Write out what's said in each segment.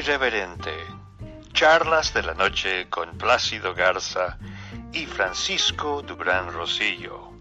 Irreverente. Charlas de la noche con Plácido Garza y Francisco Dubrán Rosillo.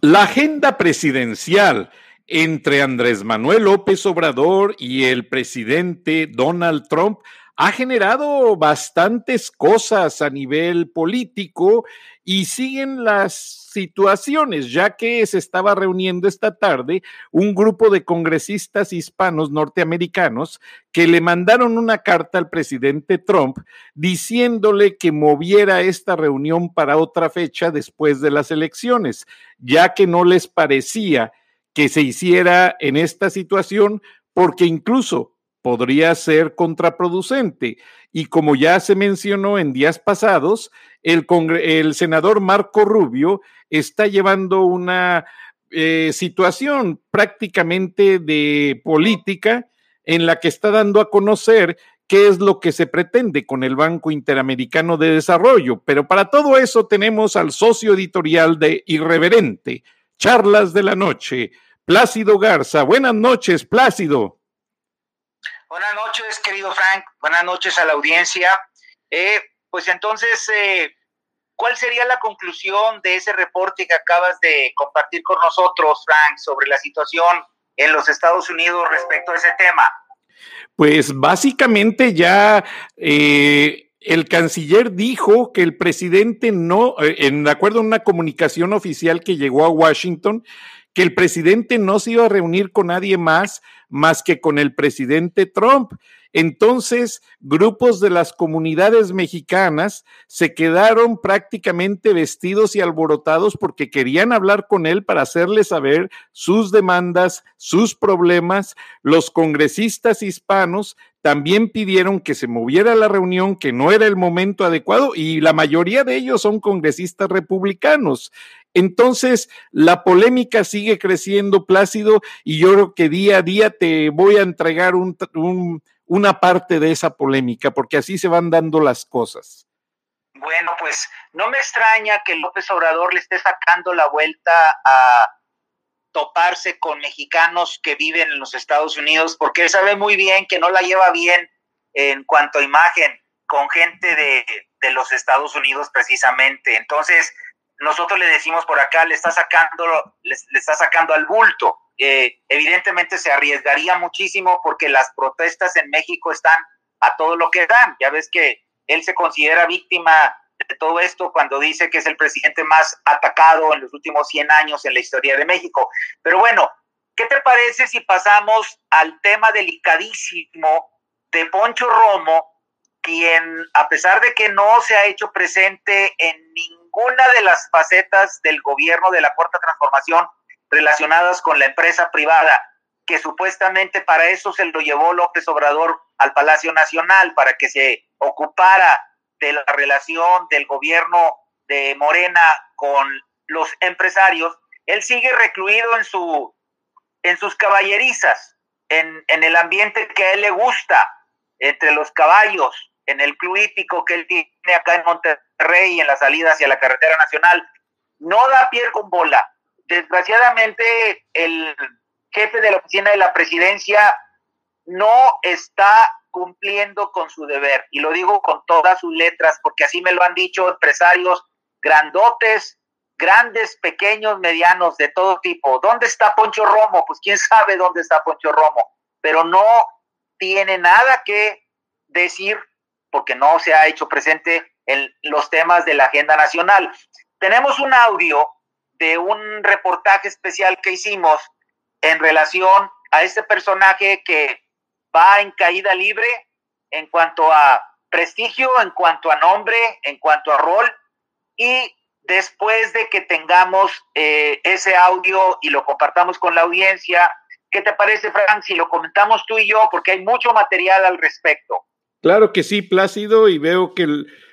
La agenda presidencial entre Andrés Manuel López Obrador y el presidente Donald Trump ha generado bastantes cosas a nivel político y siguen las situaciones, ya que se estaba reuniendo esta tarde un grupo de congresistas hispanos norteamericanos que le mandaron una carta al presidente Trump diciéndole que moviera esta reunión para otra fecha después de las elecciones, ya que no les parecía que se hiciera en esta situación porque incluso podría ser contraproducente. Y como ya se mencionó en días pasados, el, senador Marco Rubio está llevando una eh, situación prácticamente de política en la que está dando a conocer qué es lo que se pretende con el Banco Interamericano de Desarrollo. Pero para todo eso tenemos al socio editorial de Irreverente, Charlas de la Noche, Plácido Garza. Buenas noches, Plácido. Buenas noches, querido Frank. Buenas noches a la audiencia. Eh, pues entonces, eh, ¿cuál sería la conclusión de ese reporte que acabas de compartir con nosotros, Frank, sobre la situación en los Estados Unidos respecto a ese tema? Pues básicamente ya eh, el canciller dijo que el presidente no, en acuerdo a una comunicación oficial que llegó a Washington, que el presidente no se iba a reunir con nadie más más que con el presidente Trump. Entonces, grupos de las comunidades mexicanas se quedaron prácticamente vestidos y alborotados porque querían hablar con él para hacerle saber sus demandas, sus problemas. Los congresistas hispanos también pidieron que se moviera la reunión, que no era el momento adecuado, y la mayoría de ellos son congresistas republicanos. Entonces, la polémica sigue creciendo, Plácido, y yo creo que día a día te voy a entregar un, una parte de esa polémica, porque así se van dando las cosas. Bueno, pues no me extraña que López Obrador le esté sacando la vuelta a toparse con mexicanos que viven en los Estados Unidos, porque él sabe muy bien que no la lleva bien en cuanto a imagen con gente de, de los Estados Unidos precisamente. Entonces, nosotros le decimos por acá, le está sacando, le, está sacando al bulto. Eh, evidentemente se arriesgaría muchísimo porque las protestas en México están a todo lo que dan. Ya ves que él se considera víctima de todo esto cuando dice que es el presidente más atacado en los últimos 100 años en la historia de México. Pero bueno, ¿qué te parece si pasamos al tema delicadísimo de Poncho Romo, quien a pesar de que no se ha hecho presente en ningún una de las facetas del gobierno de la cuarta transformación relacionadas con la empresa privada, que supuestamente para eso se lo llevó López Obrador al Palacio Nacional, para que se ocupara de la relación del gobierno de Morena con los empresarios, él sigue recluido en su en sus caballerizas, en, en el ambiente que a él le gusta, entre los caballos, en el club hípico que él tiene acá en Monterrey, en la salida hacia la carretera nacional, no da pie con bola. Desgraciadamente, el jefe de la oficina de la presidencia no está cumpliendo con su deber. Y lo digo con todas sus letras, porque así me lo han dicho empresarios grandotes, grandes, pequeños, medianos, de todo tipo. ¿Dónde está Poncho Romo? Pues quién sabe dónde está Poncho Romo, pero no tiene nada que decir porque no se ha hecho presente en los temas de la agenda nacional. Tenemos un audio de un reportaje especial que hicimos en relación a este personaje que va en caída libre en cuanto a prestigio, en cuanto a nombre, en cuanto a rol. Y después de que tengamos eh, ese audio y lo compartamos con la audiencia, ¿qué te parece, Frank, si lo comentamos tú y yo? Porque hay mucho material al respecto. Claro que sí, Plácido, y veo que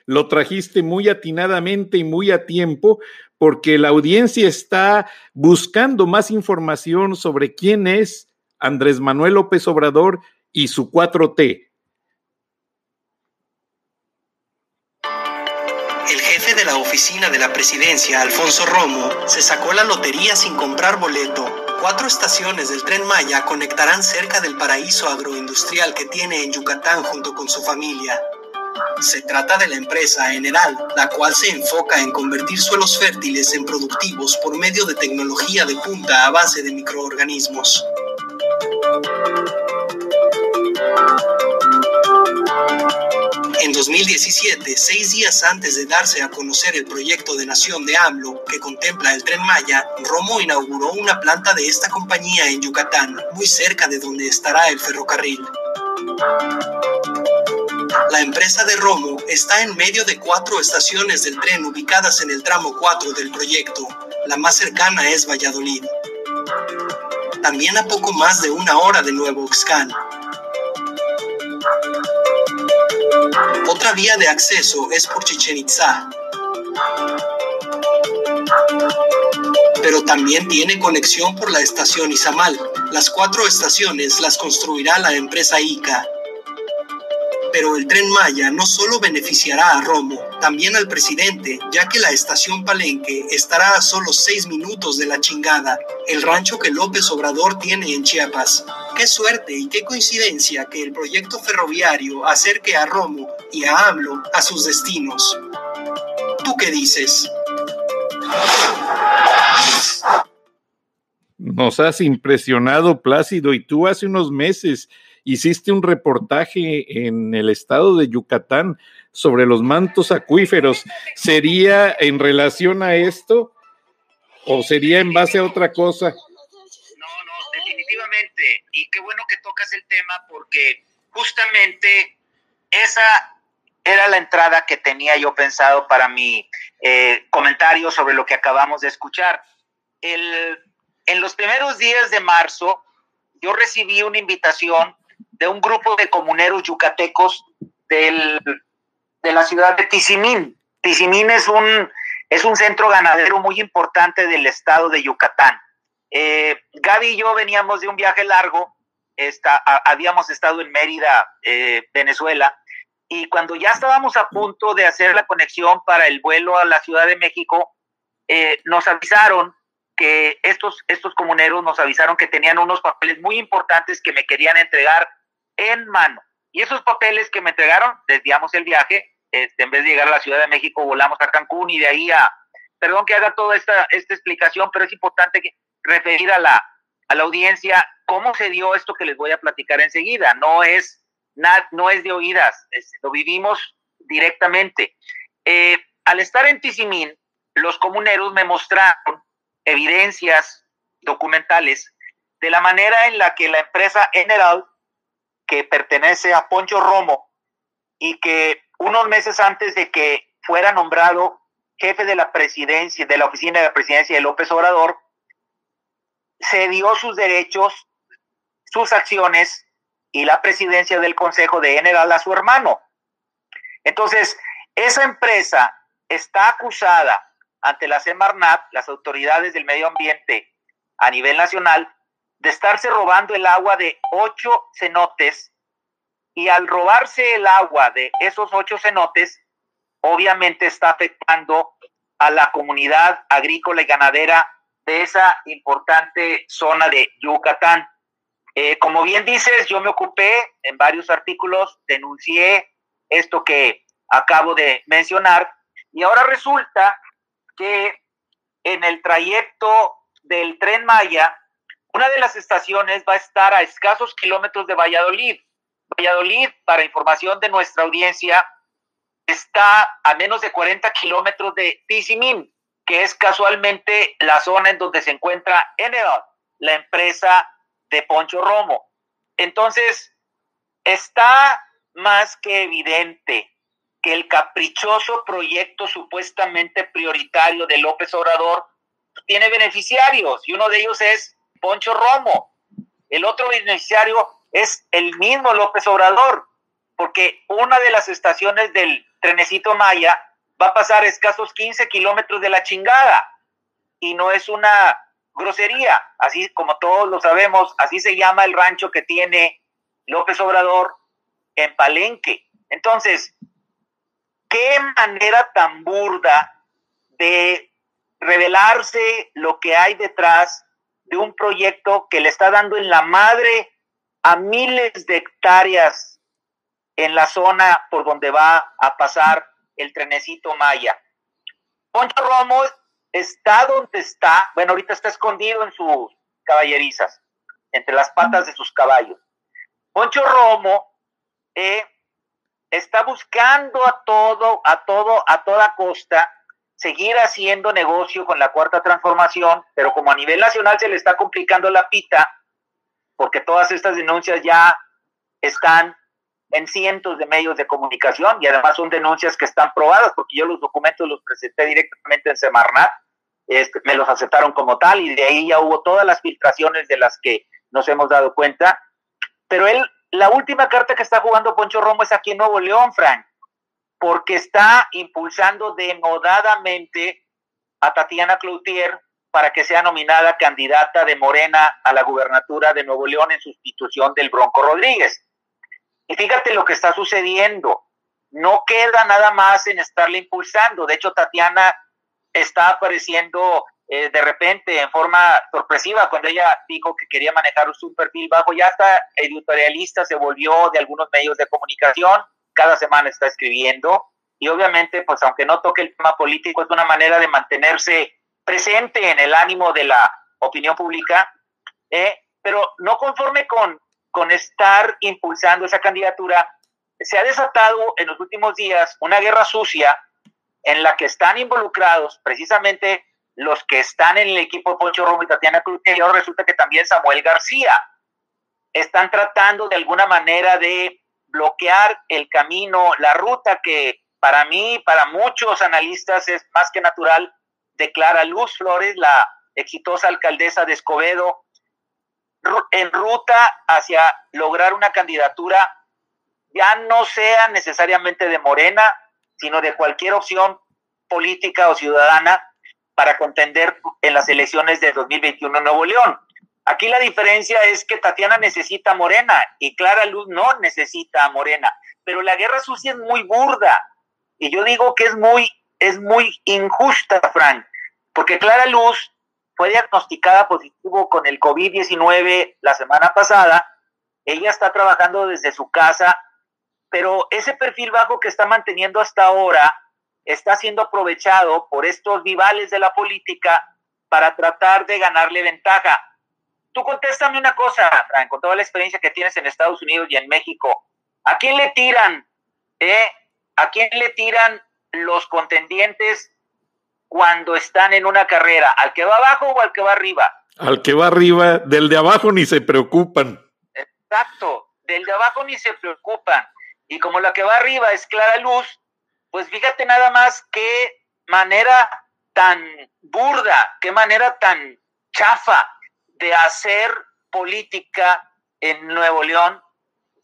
lo trajiste muy atinadamente y muy a tiempo, porque la audiencia está buscando más información sobre quién es Andrés Manuel López Obrador y su 4T. El jefe de la oficina de la presidencia, Alfonso Romo, se sacó la lotería sin comprar boleto. Cuatro estaciones del tren Maya conectarán cerca del paraíso agroindustrial que tiene en Yucatán junto con su familia. Se trata de la empresa General, la cual se enfoca en convertir suelos fértiles en productivos por medio de tecnología de punta a base de microorganismos. 2017, seis días antes de darse a conocer el proyecto de nación de AMLO que contempla el tren Maya, Romo inauguró una planta de esta compañía en Yucatán, muy cerca de donde estará el ferrocarril. La empresa de Romo está en medio de cuatro estaciones del tren ubicadas en el tramo 4 del proyecto. La más cercana es Valladolid. También a poco más de una hora de Nuevo Oxcan. Otra vía de acceso es por Chichen Itza. Pero también tiene conexión por la estación Izamal. Las cuatro estaciones las construirá la empresa ICA. Pero el tren Maya no solo beneficiará a Romo, también al presidente, ya que la estación Palenque estará a solo seis minutos de la chingada, el rancho que López Obrador tiene en Chiapas. Qué suerte y qué coincidencia que el proyecto ferroviario acerque a Romo y a AMLO a sus destinos. ¿Tú qué dices? Nos has impresionado, Plácido, y tú hace unos meses hiciste un reportaje en el estado de Yucatán sobre los mantos acuíferos. ¿Sería en relación a esto o sería en base a otra cosa? Y qué bueno que tocas el tema porque justamente esa era la entrada que tenía yo pensado para mi eh, comentario sobre lo que acabamos de escuchar. en los primeros días de marzo, yo recibí una invitación de un grupo de comuneros yucatecos del, de la ciudad de Tizimín. Tizimín es un, es un centro ganadero muy importante del estado de Yucatán. Eh, Gaby y yo veníamos de un viaje largo, habíamos estado en Mérida, eh, Venezuela, y cuando ya estábamos a punto de hacer la conexión para el vuelo a la Ciudad de México, eh, nos avisaron que estos, estos comuneros nos avisaron que tenían unos papeles muy importantes que me querían entregar en mano. Y esos papeles que me entregaron, desviamos el viaje, este, en vez de llegar a la Ciudad de México, volamos a Cancún y de ahí a, perdón que haga toda esta, esta explicación, pero es importante que, referir a la, audiencia cómo se dio esto que les voy a platicar enseguida. No es, no es de oídas, lo vivimos directamente. Eh, al estar en Tizimín, los comuneros me mostraron evidencias documentales de la manera en la que la empresa General que pertenece a Poncho Romo y que unos meses antes de que fuera nombrado jefe de la presidencia, de la oficina de la presidencia de López Obrador, se dio sus derechos, sus acciones y la presidencia del Consejo de General a su hermano. Entonces, esa empresa está acusada ante la Semarnat, las autoridades del medio ambiente a nivel nacional, de estarse robando el agua de ocho cenotes y al robarse el agua de esos ocho cenotes, obviamente está afectando a la comunidad agrícola y ganadera de esa importante zona de Yucatán. Eh, como bien dices, yo me ocupé en varios artículos, denuncié esto que acabo de mencionar y ahora resulta que en el trayecto del tren Maya una de las estaciones va a estar a escasos kilómetros de Valladolid. Valladolid, para información de nuestra audiencia, está a menos de 40 kilómetros de Tizimín, es casualmente la zona en donde se encuentra Enedot, la empresa de Poncho Romo. Entonces, está más que evidente que el caprichoso proyecto supuestamente prioritario de López Obrador tiene beneficiarios y uno de ellos es Poncho Romo. El otro beneficiario es el mismo López Obrador, porque una de las estaciones del trenecito Maya va a pasar escasos 15 kilómetros de la chingada. Y no es una grosería, así como todos lo sabemos, así se llama el rancho que tiene López Obrador en Palenque. Entonces, qué manera tan burda de revelarse lo que hay detrás de un proyecto que le está dando en la madre a miles de hectáreas en la zona por donde va a pasar el trenecito Maya. Poncho Romo está donde está, bueno, ahorita está escondido en sus caballerizas, entre las patas de sus caballos. Poncho Romo eh, está buscando a todo, a todo, a toda costa seguir haciendo negocio con la cuarta transformación, pero como a nivel nacional se le está complicando la pita, porque todas estas denuncias ya están en cientos de medios de comunicación y además son denuncias que están probadas, porque yo los documentos los presenté directamente en Semarnat, este, me los aceptaron como tal y de ahí ya hubo todas las filtraciones de las que nos hemos dado cuenta. Pero él, la última carta que está jugando Poncho Romo es aquí en Nuevo León, Frank porque está impulsando denodadamente a Tatiana Cloutier para que sea nominada candidata de Morena a la gubernatura de Nuevo León en sustitución del Bronco Rodríguez. Y fíjate lo que está sucediendo. No queda nada más en estarle impulsando. De hecho, Tatiana está apareciendo eh, de repente en forma sorpresiva cuando ella dijo que quería manejar un perfil bajo. Ya está editorialista, se volvió de algunos medios de comunicación cada semana está escribiendo y obviamente, pues aunque no toque el tema político, es una manera de mantenerse presente en el ánimo de la opinión pública, eh, pero no conforme con, con estar impulsando esa candidatura, se ha desatado en los últimos días una guerra sucia en la que están involucrados precisamente los que están en el equipo de Poncho Romo y Tatiana Cruz, y ahora resulta que también Samuel García. Están tratando de alguna manera de bloquear el camino, la ruta que para mí, para muchos analistas es más que natural, declara Luz Flores, la exitosa alcaldesa de Escobedo, en ruta hacia lograr una candidatura ya no sea necesariamente de Morena, sino de cualquier opción política o ciudadana para contender en las elecciones de 2021 en Nuevo León. Aquí la diferencia es que Tatiana necesita Morena y Clara Luz no necesita Morena, pero la guerra sucia es muy burda y yo digo que es muy es muy injusta, Frank, porque Clara Luz fue diagnosticada positivo con el COVID-19 la semana pasada. Ella está trabajando desde su casa, pero ese perfil bajo que está manteniendo hasta ahora está siendo aprovechado por estos rivales de la política para tratar de ganarle ventaja Tú contéstame una cosa, Frank, con toda la experiencia que tienes en Estados Unidos y en México. ¿A quién le tiran? Eh? ¿A quién le tiran los contendientes cuando están en una carrera? ¿Al que va abajo o al que va arriba? Al que va arriba, del de abajo ni se preocupan. Exacto, del de abajo ni se preocupan. Y como la que va arriba es Clara Luz, pues fíjate nada más qué manera tan burda, qué manera tan chafa de hacer política en Nuevo León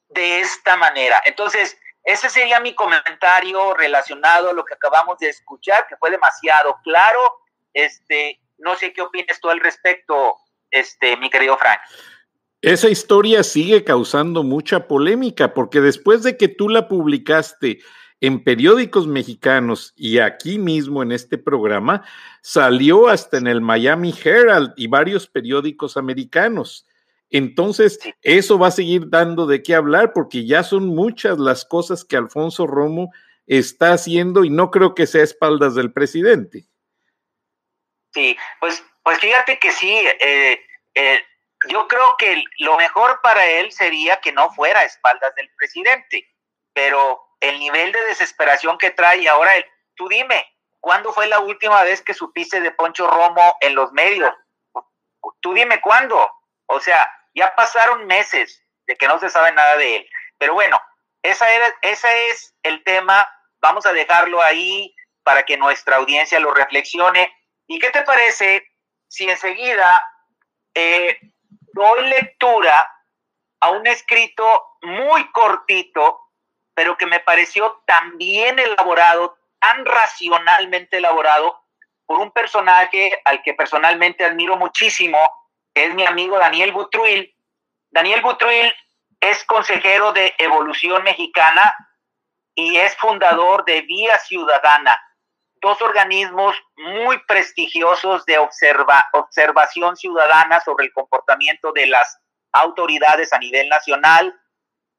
de esta manera. Entonces, ese sería mi comentario relacionado a lo que acabamos de escuchar, que fue demasiado claro. Este, no sé qué opinas tú al respecto, este, mi querido Frank. Esa historia sigue causando mucha polémica porque después de que tú la publicaste en periódicos mexicanos y aquí mismo en este programa, salió hasta en el Miami Herald y varios periódicos americanos. Entonces, eso va a seguir dando de qué hablar porque ya son muchas las cosas que Alfonso Romo está haciendo y no creo que sea espaldas del presidente. Sí, pues, pues fíjate que sí, eh, eh, yo creo que lo mejor para él sería que no fuera espaldas del presidente, pero el nivel de desesperación que trae. Ahora, tú dime, ¿cuándo fue la última vez que supiste de Poncho Romo en los medios? Tú dime cuándo. O sea, ya pasaron meses de que no se sabe nada de él. Pero bueno, esa era, ese es el tema. Vamos a dejarlo ahí para que nuestra audiencia lo reflexione. ¿Y qué te parece si enseguida eh, doy lectura a un escrito muy cortito pero que me pareció tan bien elaborado, tan racionalmente elaborado, por un personaje al que personalmente admiro muchísimo, es mi amigo Daniel Butruil. Daniel Butruil es consejero de Evolución Mexicana y es fundador de Vía Ciudadana, dos organismos muy prestigiosos de observa, observación ciudadana sobre el comportamiento de las autoridades a nivel nacional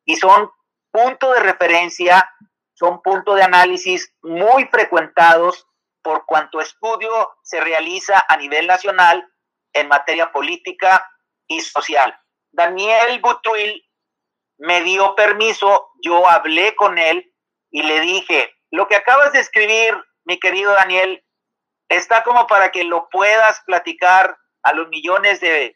y son punto de referencia, son punto de análisis muy frecuentados por cuanto estudio se realiza a nivel nacional en materia política y social. Daniel Butruil me dio permiso, yo hablé con él y le dije, lo que acabas de escribir, mi querido Daniel, está como para que lo puedas platicar a los millones de,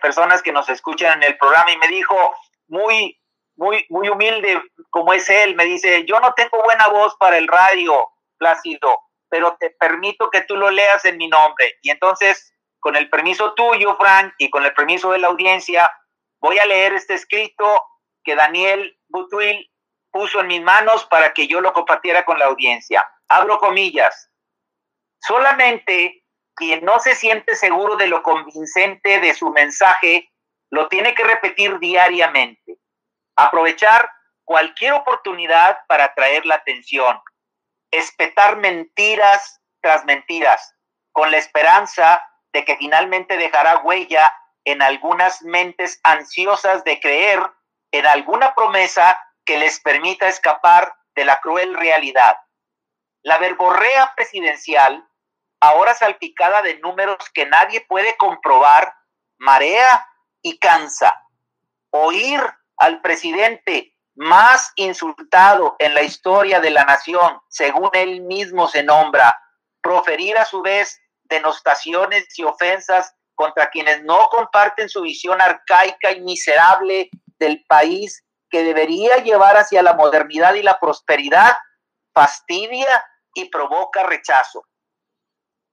personas que nos escuchan en el programa. Y me dijo, muy, muy, muy humilde como es él, me dice, yo no tengo buena voz para el radio, Plácido, pero te permito que tú lo leas en mi nombre. Y entonces, con el permiso tuyo, Frank, y con el permiso de la audiencia, voy a leer este escrito que Daniel Butuil puso en mis manos para que yo lo compartiera con la audiencia. Abro comillas. Solamente quien no se siente seguro de lo convincente de su mensaje lo tiene que repetir diariamente. Aprovechar cualquier oportunidad para atraer la atención. Espetar mentiras tras mentiras, con la esperanza que finalmente dejará huella en algunas mentes ansiosas de creer en alguna promesa que les permita escapar de la cruel realidad. La verborrea presidencial, ahora salpicada de números que nadie puede comprobar, marea y cansa. Oír al presidente más insultado en la historia de la nación, según él mismo se nombra, proferir a su vez denostaciones y ofensas contra quienes no comparten su visión arcaica y miserable del país que debería llevar hacia la modernidad y la prosperidad, fastidia y provoca rechazo.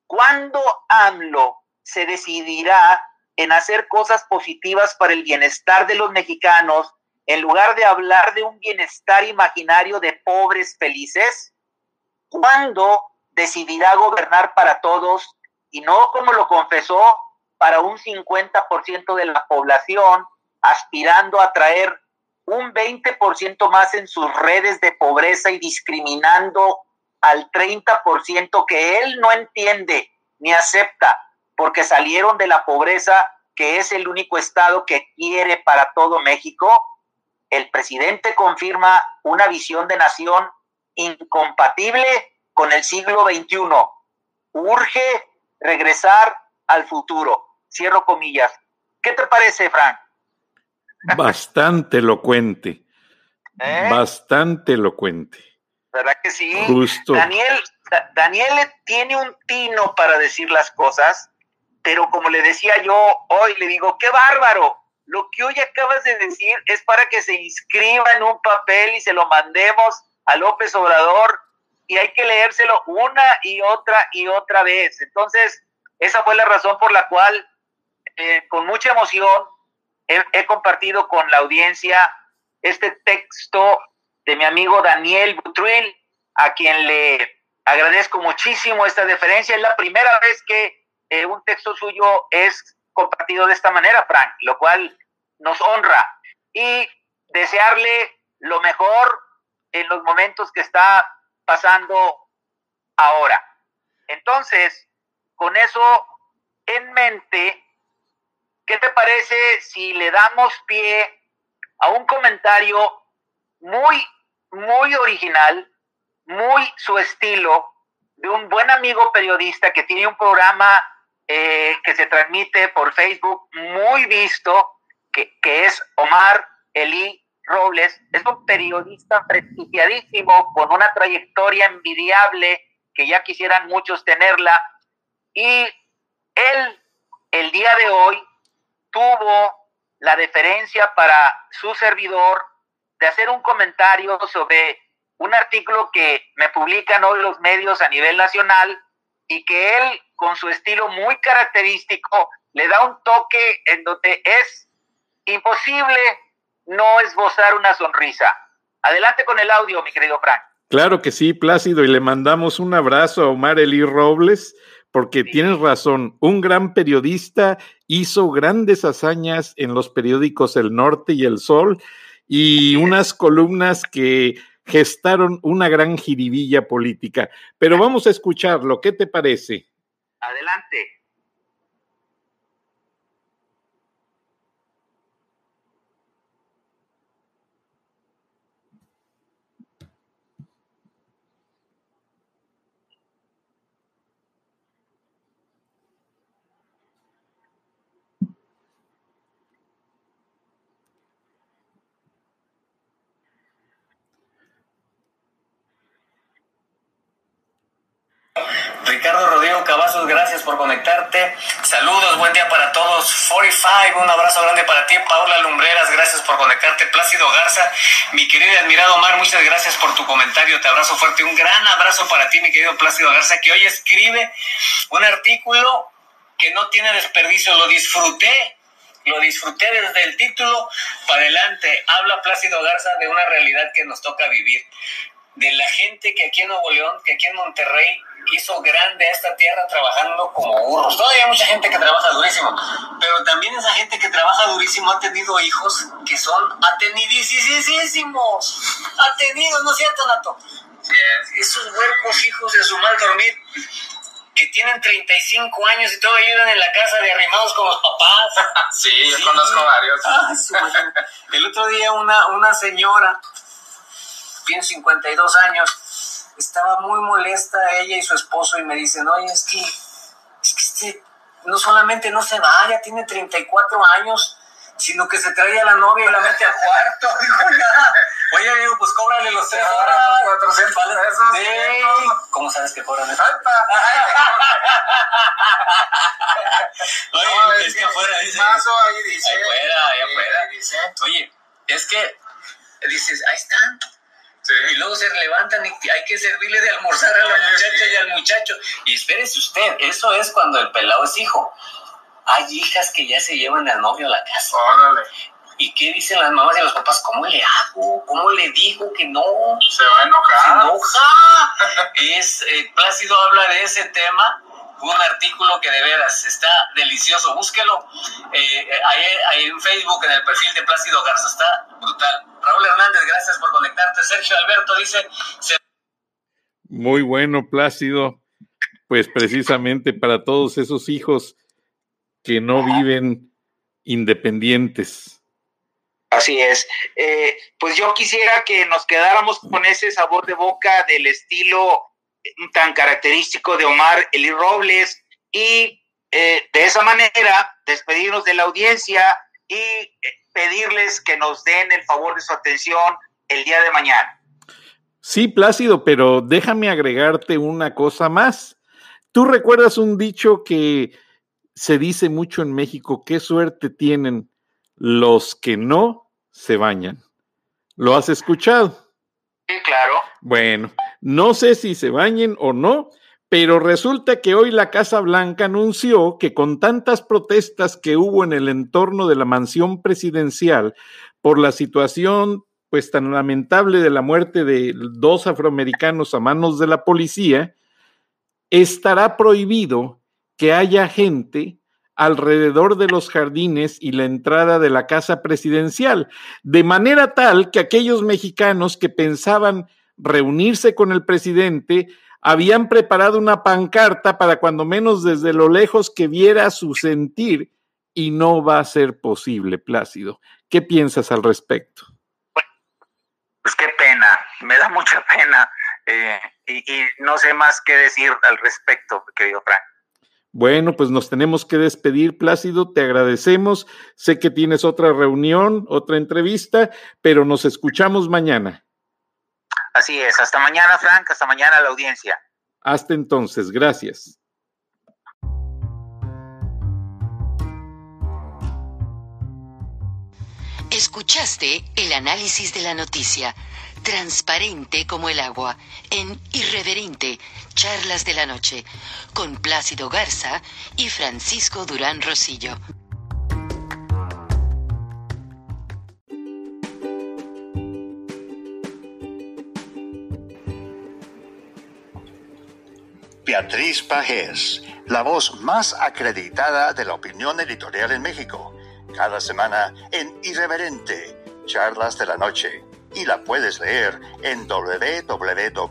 ¿Cuándo AMLO se decidirá en hacer cosas positivas para el bienestar de los mexicanos en lugar de hablar de un bienestar imaginario de pobres felices? ¿Cuándo decidirá gobernar para todos y no como lo confesó para un 50% de la población, aspirando a traer un 20% más en sus redes de pobreza y discriminando al 30% que él no entiende ni acepta, porque salieron de la pobreza, que es el único estado que quiere para todo México, el presidente confirma una visión de nación incompatible con el siglo XXI. Urge regresar al futuro. Cierro comillas. ¿Qué te parece, Frank? Bastante elocuente. ¿Eh? Bastante elocuente. ¿Verdad que sí? Justo. Daniel, Daniel tiene un tino para decir las cosas, pero como le decía yo hoy, le digo, qué bárbaro. Lo que hoy acabas de decir es para que se inscriba en un papel y se lo mandemos a López Obrador y hay que leérselo una y otra y otra vez. Entonces, esa fue la razón por la cual eh, con mucha emoción he, compartido con la audiencia este texto de mi amigo Daniel Butruil, a quien le agradezco muchísimo esta deferencia. Es la primera vez que eh, un texto suyo es compartido de esta manera, Frank, lo cual nos honra. Y desearle lo mejor en los momentos que está pasando ahora. Entonces, con eso en mente, ¿Qué te parece si le damos pie a un comentario muy, muy original, muy su estilo, de un buen amigo periodista que tiene un programa eh, que se transmite por Facebook muy visto, que, que es Omar Eli Robles. Es un periodista prestigiadísimo, con una trayectoria envidiable, que ya quisieran muchos tenerla. Y él, el día de hoy, tuvo la deferencia para su servidor de hacer un comentario sobre un artículo que me publican hoy los medios a nivel nacional y que él, con su estilo muy característico, le da un toque en donde es imposible no esbozar una sonrisa. Adelante con el audio, mi querido Frank. Claro que sí, Plácido, y le mandamos un abrazo a Omar Eli Robles, porque tienes razón, un gran periodista hizo grandes hazañas en los periódicos El Norte y El Sol y unas columnas que gestaron una gran jiribilla política. Pero vamos a escucharlo, ¿qué te parece? Adelante. Gracias por conectarte. Saludos, buen día para todos. 45, un abrazo grande para ti. Paula Lumbreras, gracias por conectarte. Plácido Garza, mi querido y admirado Omar, muchas gracias por tu comentario. Te abrazo fuerte. Un gran abrazo para ti, mi querido Plácido Garza, que hoy escribe un artículo que no tiene desperdicio. Lo disfruté lo disfruté desde el título para adelante. Habla Plácido Garza de una realidad que nos toca vivir, de la gente que aquí en Nuevo León, que aquí en Monterrey hizo grande a esta tierra trabajando como burros. Todavía hay mucha gente que trabaja durísimo, pero también esa gente que trabaja durísimo ha tenido hijos que son atenidísimos. Atenidos, ¿no es cierto, Nato? Esos huercos hijos de su mal dormir que tienen 35 años y todavía viven en la casa de arrimados con los papás. sí, yo conozco varios. el otro día una, una señora, tiene 52 años, estaba muy molesta ella y su esposo y me dicen, oye, es que, es que este no solamente no se va, ya tiene 34 años, sino que se trae a la novia y la mete al cuarto. Oye, digo, pues cóbrale los tres horas. 400 pesos. Sí. ¿Cómo sabes que cobran eso? Oye, es que afuera dice. ahí dice. Ahí afuera, ahí afuera. Oye, es que dices, ahí están y luego se levantan y hay que servirle de almorzar a la muchacha y al muchacho. Y espérese usted, eso es cuando el pelado es hijo. Hay hijas que ya se llevan al novio a la casa. ¿Y qué dicen las mamás y los papás? ¿Cómo le hago? ¿Cómo le digo que no? Se va a enojar. Se enoja. es, eh, Plácido habla de ese tema un artículo que de veras está delicioso. Búsquelo eh, ahí, en Facebook, en el perfil de Plácido Garza. Está brutal. Raúl Hernández, gracias por conectarte. Sergio Alberto dice... Muy bueno, Plácido. Pues precisamente para todos esos hijos que no viven independientes. Así es. Eh, pues yo quisiera que nos quedáramos con ese sabor de boca del estilo tan característico de Omar Eli Robles y eh, de esa manera despedirnos de la audiencia y eh, pedirles que nos den el favor de su atención el día de mañana. Sí, Plácido, pero déjame agregarte una cosa más. ¿Tú recuerdas un dicho que se dice mucho en México? ¿Qué suerte tienen los que no se bañan? ¿Lo has escuchado? Sí, claro. Bueno, no sé si se bañen o no, pero resulta que hoy la Casa Blanca anunció que con tantas protestas que hubo en el entorno de la mansión presidencial por la situación pues tan lamentable de la muerte de dos afroamericanos a manos de la policía, estará prohibido que haya gente alrededor de los jardines y la entrada de la casa presidencial, de manera tal que aquellos mexicanos que pensaban reunirse con el presidente, habían preparado una pancarta para cuando menos desde lo lejos que viera su sentir y no va a ser posible, Plácido. ¿Qué piensas al respecto? Pues qué pena, me da mucha pena eh, y, no sé más qué decir al respecto, querido Frank. Bueno, pues nos tenemos que despedir, Plácido, te agradecemos. Sé que tienes otra reunión, otra entrevista, pero nos escuchamos mañana. Así es, hasta mañana, Frank, hasta mañana la audiencia. Hasta entonces, gracias. Escuchaste el análisis de la noticia, transparente como el agua, en Irreverente, Charlas de la Noche, con Plácido Garza y Francisco Durán Rosillo. Beatriz Pajés, la voz más acreditada de la opinión editorial en México. Cada semana en Irreverente, Charlas de la Noche. y la puedes leer en www.siempre.mx.